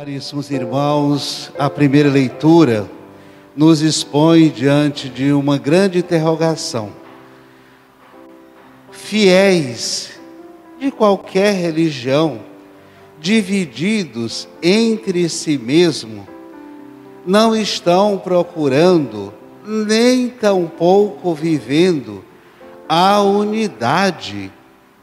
Caríssimos irmãos, a primeira leitura nos expõe diante de uma grande interrogação. Fiéis de qualquer religião, divididos entre si mesmo, não estão procurando, nem tampouco vivendo a unidade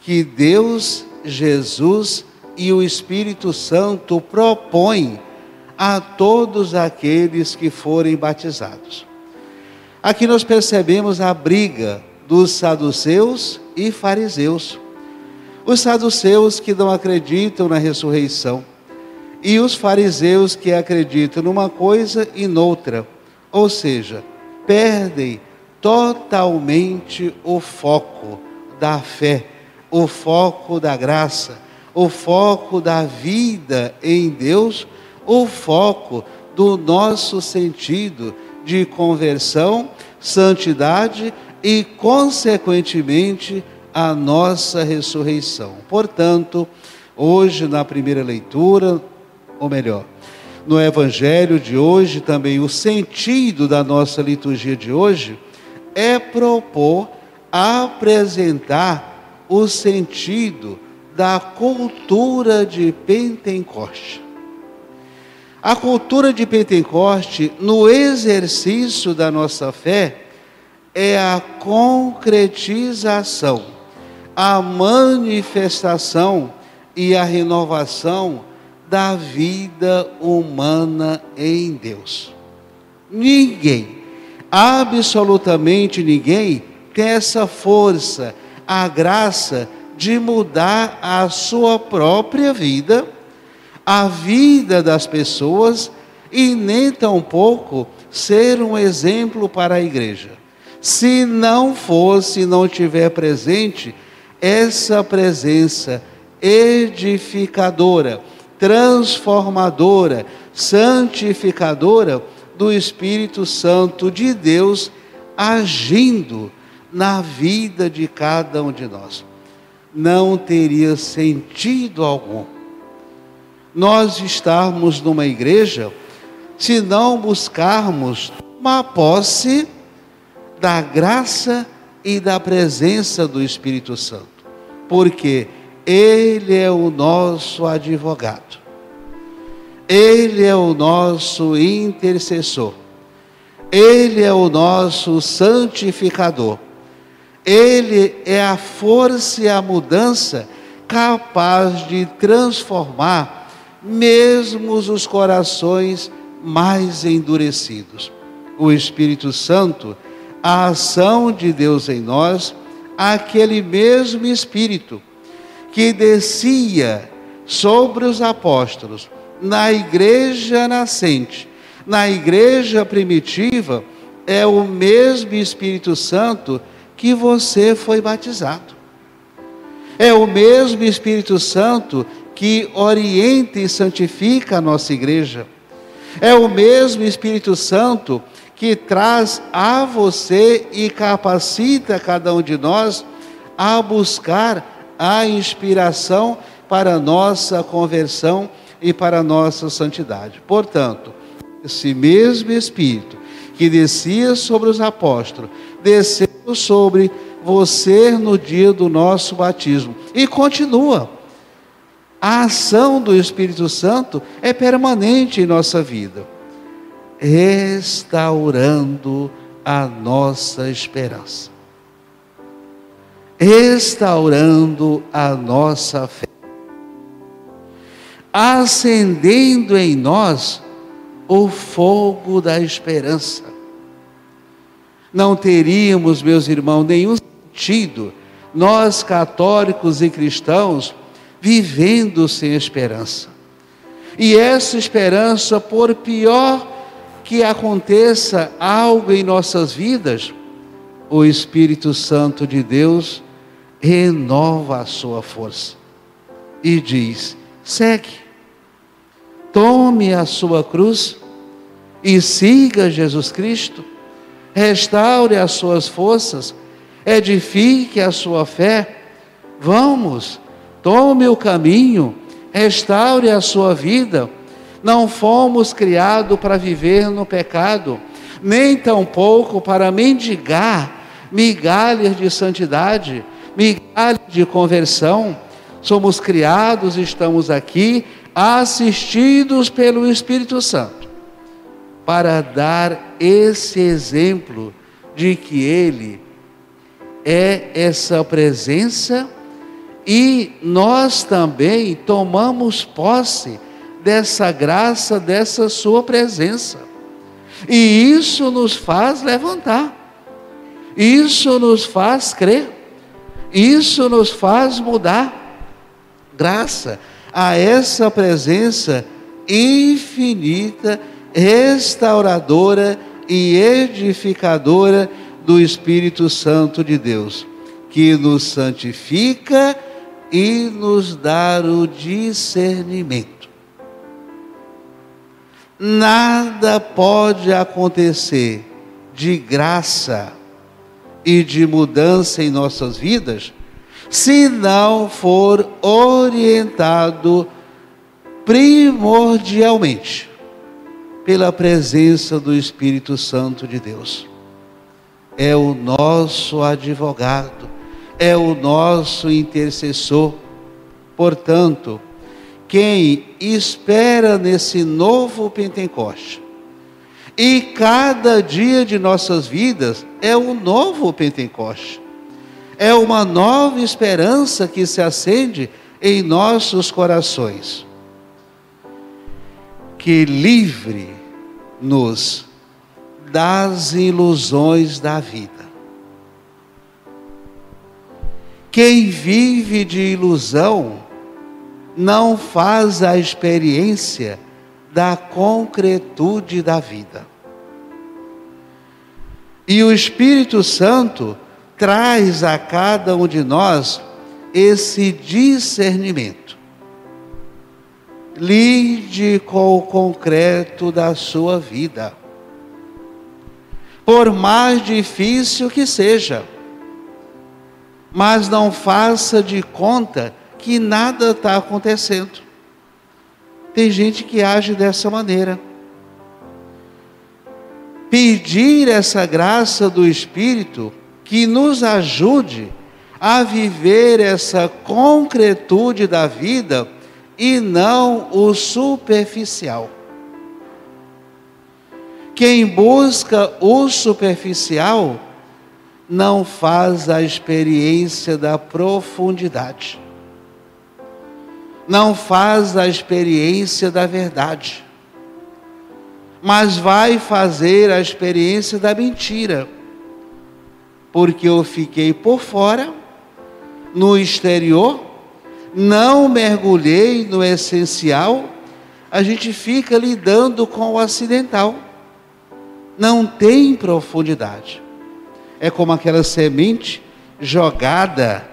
que Deus, Jesus e o Espírito Santo propõem a todos aqueles que forem batizados. Aqui nós percebemos a briga dos saduceus e fariseus. Os saduceus que não acreditam na ressurreição e os fariseus que acreditam numa coisa e noutra, ou seja, perdem totalmente o foco da fé, o foco da graça, o foco da vida em Deus, o foco do nosso sentido de conversão, santidade e, consequentemente, a nossa ressurreição. Portanto, hoje, na primeira leitura, ou melhor, no Evangelho de hoje, também o sentido da nossa liturgia de hoje é propor apresentar o sentido da cultura de Pentecoste. A cultura de Pentecoste, no exercício da nossa fé, é a concretização, a manifestação e a renovação da vida humana em Deus. Ninguém absolutamente ninguém tem essa força, a graça de mudar a sua própria vida, a vida das pessoas e nem tampouco ser um exemplo para a igreja. Se não fosse, não tiver presente essa presença edificadora, transformadora, santificadora, do Espírito Santo de Deus agindo na vida de cada um de nós. Não teria sentido algum nós estarmos numa igreja se não buscarmos uma posse da graça e da presença do Espírito Santo, porque Ele é o nosso advogado. Ele é o nosso intercessor. Ele é o nosso santificador. Ele é a força e a mudança capaz de transformar mesmo os corações mais endurecidos. O Espírito Santo, a ação de Deus em nós, aquele mesmo Espírito que descia sobre os apóstolos na igreja nascente, na igreja primitiva, é o mesmo Espírito Santo que você foi batizado. É o mesmo Espírito Santo que orienta e santifica a nossa igreja. É o mesmo Espírito Santo que traz a você e capacita cada um de nós a buscar a inspiração para nossa conversão e para nossa santidade. Portanto, esse mesmo Espírito que descia sobre os apóstolos, desceu sobre você no dia do nosso batismo e continua. A ação do Espírito Santo é permanente em nossa vida, restaurando a nossa esperança, restaurando a nossa fé acendendo em nós o fogo da esperança. Não teríamos, meus irmãos, nenhum sentido, nós católicos e cristãos, vivendo sem esperança. E essa esperança, por pior que aconteça algo em nossas vidas, o Espírito Santo de Deus renova a sua força e diz: segue. Tome a sua cruz e siga Jesus Cristo. Restaure as suas forças, edifique a sua fé. Vamos, tome o caminho, restaure a sua vida, Não fomos criados para viver no pecado, nem tampouco para mendigar migalhas de santidade, migalhas de conversão. Somos criados, estamos aqui, assistidos pelo Espírito Santo, para dar esse exemplo de que Ele é essa presença e nós também tomamos posse dessa graça, dessa Sua presença. E isso nos faz levantar, isso nos faz crer, isso nos faz mudar. Graça a essa presença infinita, restauradora e edificadora do Espírito Santo de Deus, que nos santifica e nos dá o discernimento. Nada pode acontecer de graça e de mudança em nossas vidas se não for orientado primordialmente pela presença do Espírito Santo de Deus. É o nosso advogado, é o nosso intercessor. Portanto, quem espera nesse novo Pentecoste. E cada dia de nossas vidas é um novo Pentecoste. É uma nova esperança que se acende em nossos corações. Que livre-nos das ilusões da vida. Quem vive de ilusão, não faz a experiência da concretude da vida. E o Espírito Santo traz a cada um de nós esse discernimento. Lide com o concreto da sua vida. Por mais difícil que seja, mas não faça de conta que nada está acontecendo. Tem gente que age dessa maneira. Pedir essa graça do Espírito que nos ajude a viver essa concretude da vida e não o superficial. Quem busca o superficial não faz a experiência da profundidade. Não faz a experiência da verdade, mas vai fazer a experiência da mentira, porque eu fiquei por fora, no exterior, não mergulhei no essencial, a gente fica lidando com o acidental, não tem profundidade. É como aquela semente jogada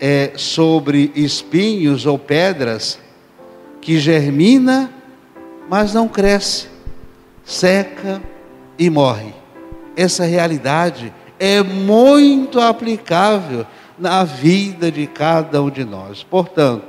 é, sobre espinhos ou pedras que germina, mas não cresce, seca e morre. Essa realidade é muito aplicável na vida de cada um de nós. Portanto,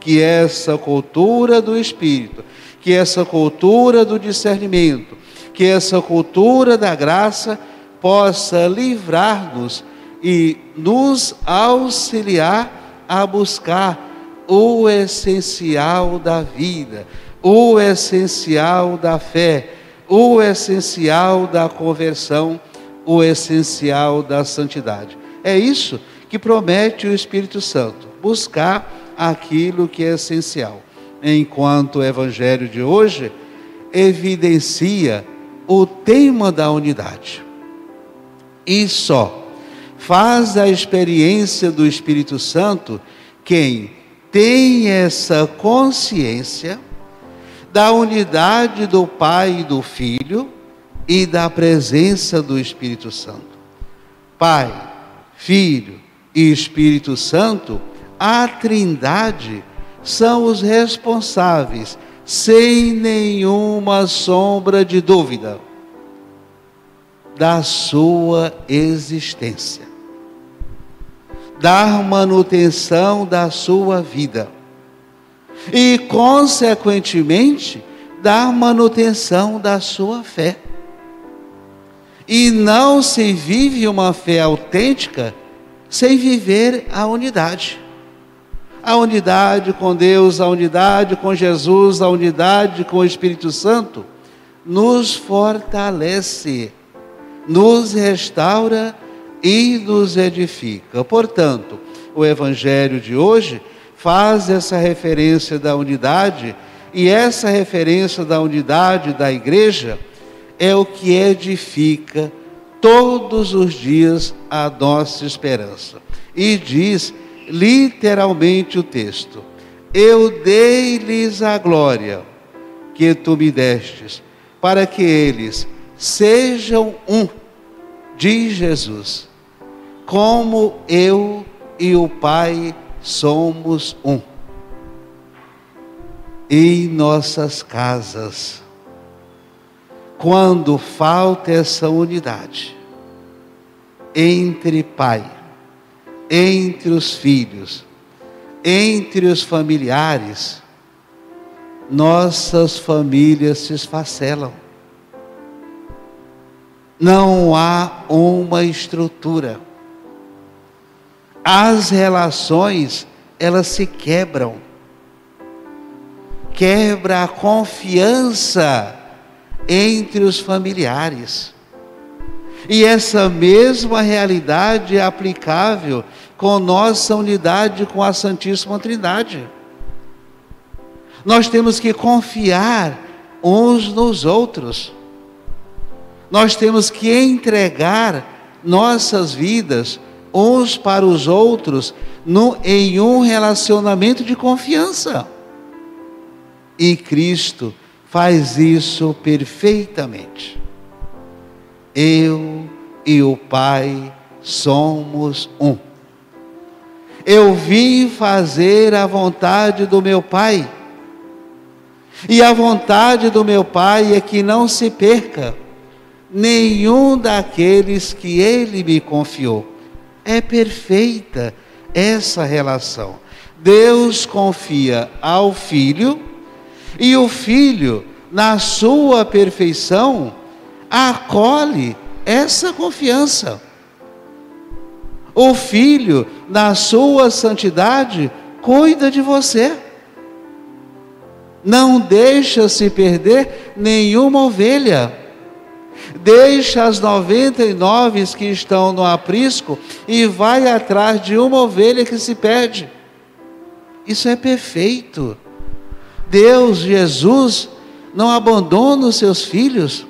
que essa cultura do espírito, que essa cultura do discernimento, que essa cultura da graça possa livrar-nos e nos auxiliar a buscar o essencial da vida, o essencial da fé, o essencial da conversão, o essencial da santidade. É isso que promete o Espírito Santo, buscar aquilo que é essencial. Enquanto o evangelho de hoje evidencia o tema da unidade. E só faz a experiência do Espírito Santo quem tem essa consciência da unidade do Pai e do Filho e da presença do Espírito Santo. Pai, Filho e Espírito Santo, a Trindade são os responsáveis, sem nenhuma sombra de dúvida, da sua existência dar manutenção da sua vida. E, consequentemente, da manutenção da sua fé. E não se vive uma fé autêntica sem viver a unidade. A unidade com Deus, a unidade com Jesus, a unidade com o Espírito Santo nos fortalece, nos restaura e nos edifica. Portanto, o Evangelho de hoje faz essa referência da unidade, e essa referência da unidade da igreja é o que edifica todos os dias a nossa esperança. E diz literalmente o texto: Eu dei-lhes a glória que tu me destes, para que eles sejam um, diz Jesus, como eu e o Pai somos um. Em nossas casas, quando falta essa unidade entre pai, entre os filhos, entre os familiares, nossas famílias se esfacelam. Não há uma estrutura. As relações, elas se quebram. Quebra a confiança entre os familiares. E essa mesma realidade é aplicável com nossa unidade com a Santíssima Trindade. Nós temos que confiar uns nos outros. Nós temos que entregar nossas vidas uns para os outros no, em um relacionamento de confiança. E Cristo faz isso perfeitamente. Eu e o Pai somos um. Eu vim fazer a vontade do meu Pai. E a vontade do meu Pai é que não se perca nenhum daqueles que Ele me confiou. É perfeita essa relação. Deus confia ao Filho e o filho, na sua perfeição, acolhe essa confiança. O filho, na sua santidade, cuida de você. Não deixa se perder nenhuma ovelha. Deixa as 99 que estão no aprisco e vai atrás de uma ovelha que se perde. Isso é perfeito. Deus, Jesus, não abandona os seus filhos.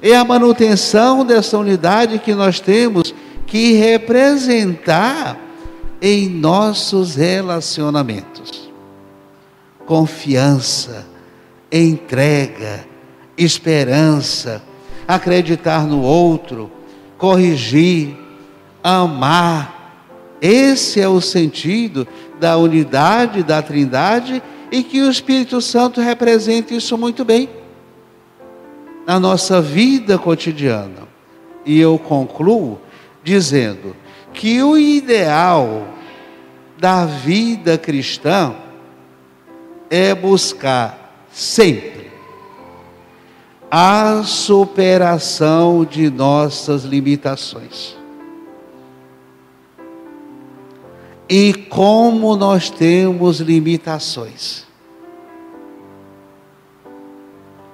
É a manutenção dessa unidade que nós temos que representar em nossos relacionamentos. Confiança, entrega, esperança, acreditar no outro, corrigir, amar. Esse é o sentido da unidade da Trindade e que o Espírito Santo represente isso muito bem na nossa vida cotidiana. E eu concluo dizendo que o ideal da vida cristã é buscar sempre a superação de nossas limitações. E como nós temos limitações.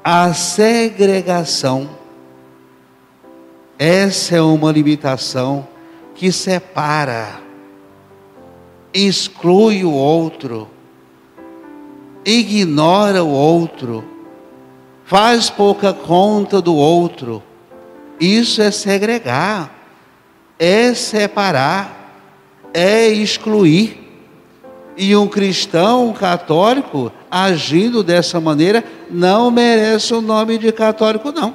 A segregação, essa é uma limitação que separa, exclui o outro, ignora o outro, faz pouca conta do outro. Isso é segregar, é separar é excluir. E um cristão católico agindo dessa maneira não merece o nome de católico, não.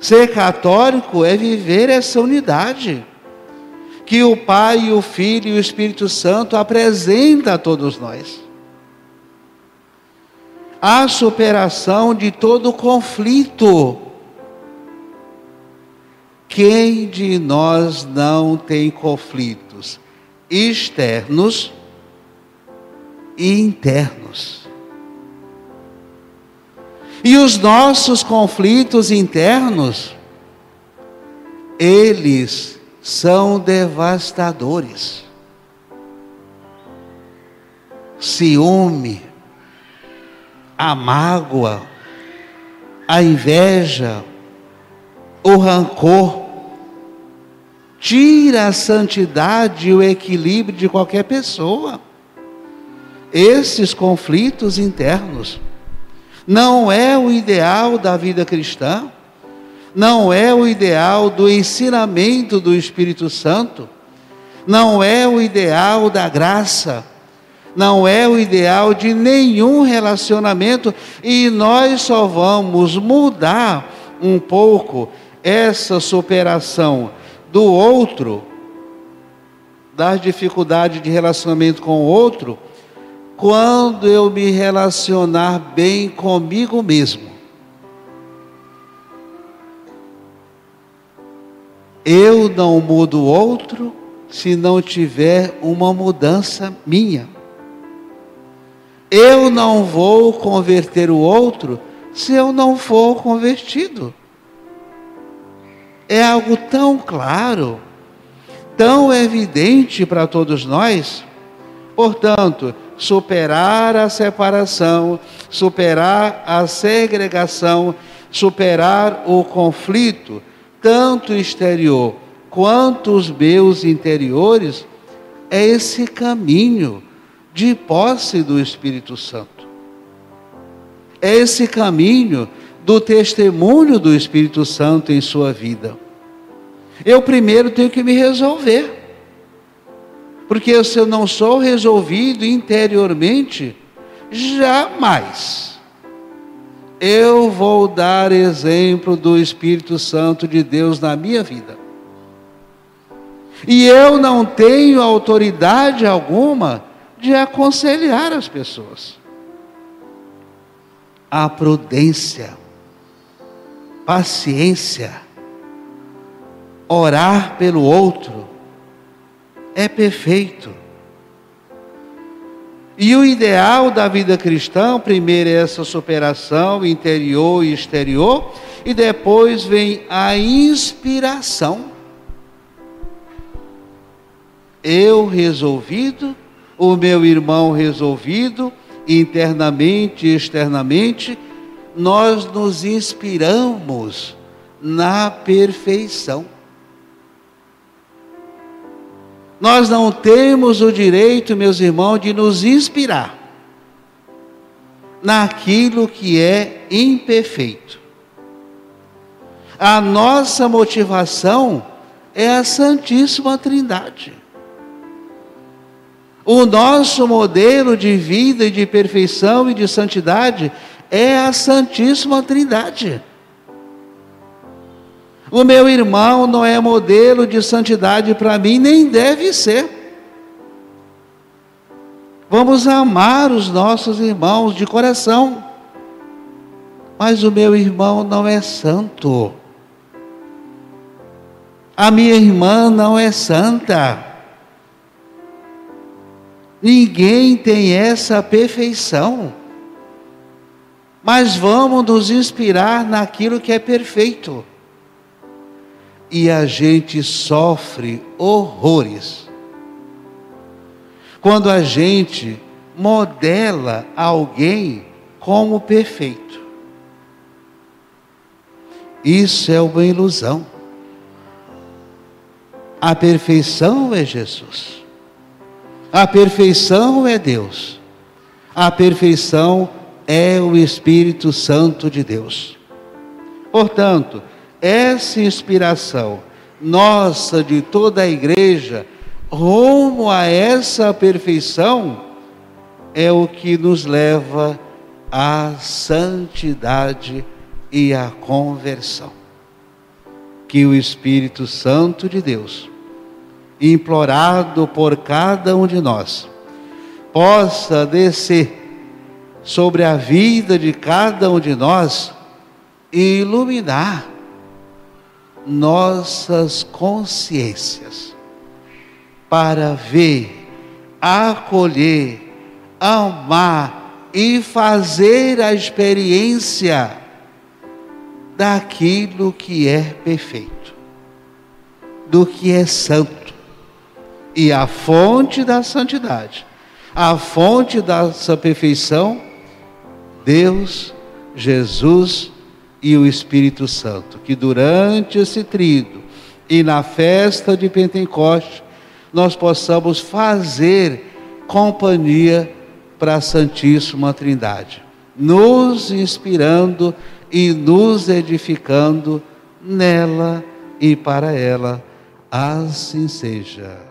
Ser católico é viver essa unidade que o Pai, o Filho e o Espírito Santo apresenta a todos nós. A superação de todo conflito quem de nós não tem conflitos externos e internos? E os nossos conflitos internos, eles são devastadores. Ciúme, a mágoa, a inveja, o rancor, tira a santidade e o equilíbrio de qualquer pessoa. Esses conflitos internos não é o ideal da vida cristã, não é o ideal do ensinamento do Espírito Santo, não é o ideal da graça, não é o ideal de nenhum relacionamento e nós só vamos mudar um pouco essa superação do outro, das dificuldades de relacionamento com o outro, quando eu me relacionar bem comigo mesmo. Eu não mudo o outro se não tiver uma mudança minha. Eu não vou converter o outro se eu não for convertido. É algo tão claro, tão evidente para todos nós. Portanto, superar a separação, superar a segregação, superar o conflito, tanto exterior quanto os meus interiores, é esse caminho de posse do Espírito Santo. É esse caminho do testemunho do Espírito Santo em sua vida. Eu primeiro tenho que me resolver. Porque se eu não sou resolvido interiormente, jamais eu vou dar exemplo do Espírito Santo de Deus na minha vida. E eu não tenho autoridade alguma de aconselhar as pessoas. A prudência, paciência, orar pelo outro, é perfeito. E o ideal da vida cristã, primeiro é essa superação interior e exterior, e depois vem a inspiração. Eu resolvido o meu irmão resolvido, internamente e externamente, nós nos inspiramos na perfeição. Nós não temos o direito, meus irmãos, de nos inspirar naquilo que é imperfeito. A nossa motivação é a Santíssima Trindade. O nosso modelo de vida e de perfeição e de santidade é a Santíssima Trindade. O meu irmão não é modelo de santidade para mim, nem deve ser. Vamos amar os nossos irmãos de coração. Mas o meu irmão não é santo. A minha irmã não é santa. Ninguém tem essa perfeição. Mas vamos nos inspirar naquilo que é perfeito. E a gente sofre horrores. Quando a gente modela alguém como perfeito. Isso é uma ilusão. A perfeição é Jesus. A perfeição é Deus. A perfeição é o Espírito Santo de Deus. Portanto, essa inspiração nossa de toda a igreja rumo a essa perfeição é o que nos leva à santidade e à conversão. Que o Espírito Santo de Deus implorado por cada um de nós, possa descer sobre a vida de cada um de nós e iluminar nossas consciências para ver, acolher, amar e fazer a experiência daquilo que é perfeito, do que é santo. E a fonte da santidade, a fonte dessa perfeição, Deus, Jesus e o Espírito Santo, que durante esse trido e na festa de Pentecoste nós possamos fazer companhia para a Santíssima Trindade, nos inspirando e nos edificando nela e para ela. Assim seja.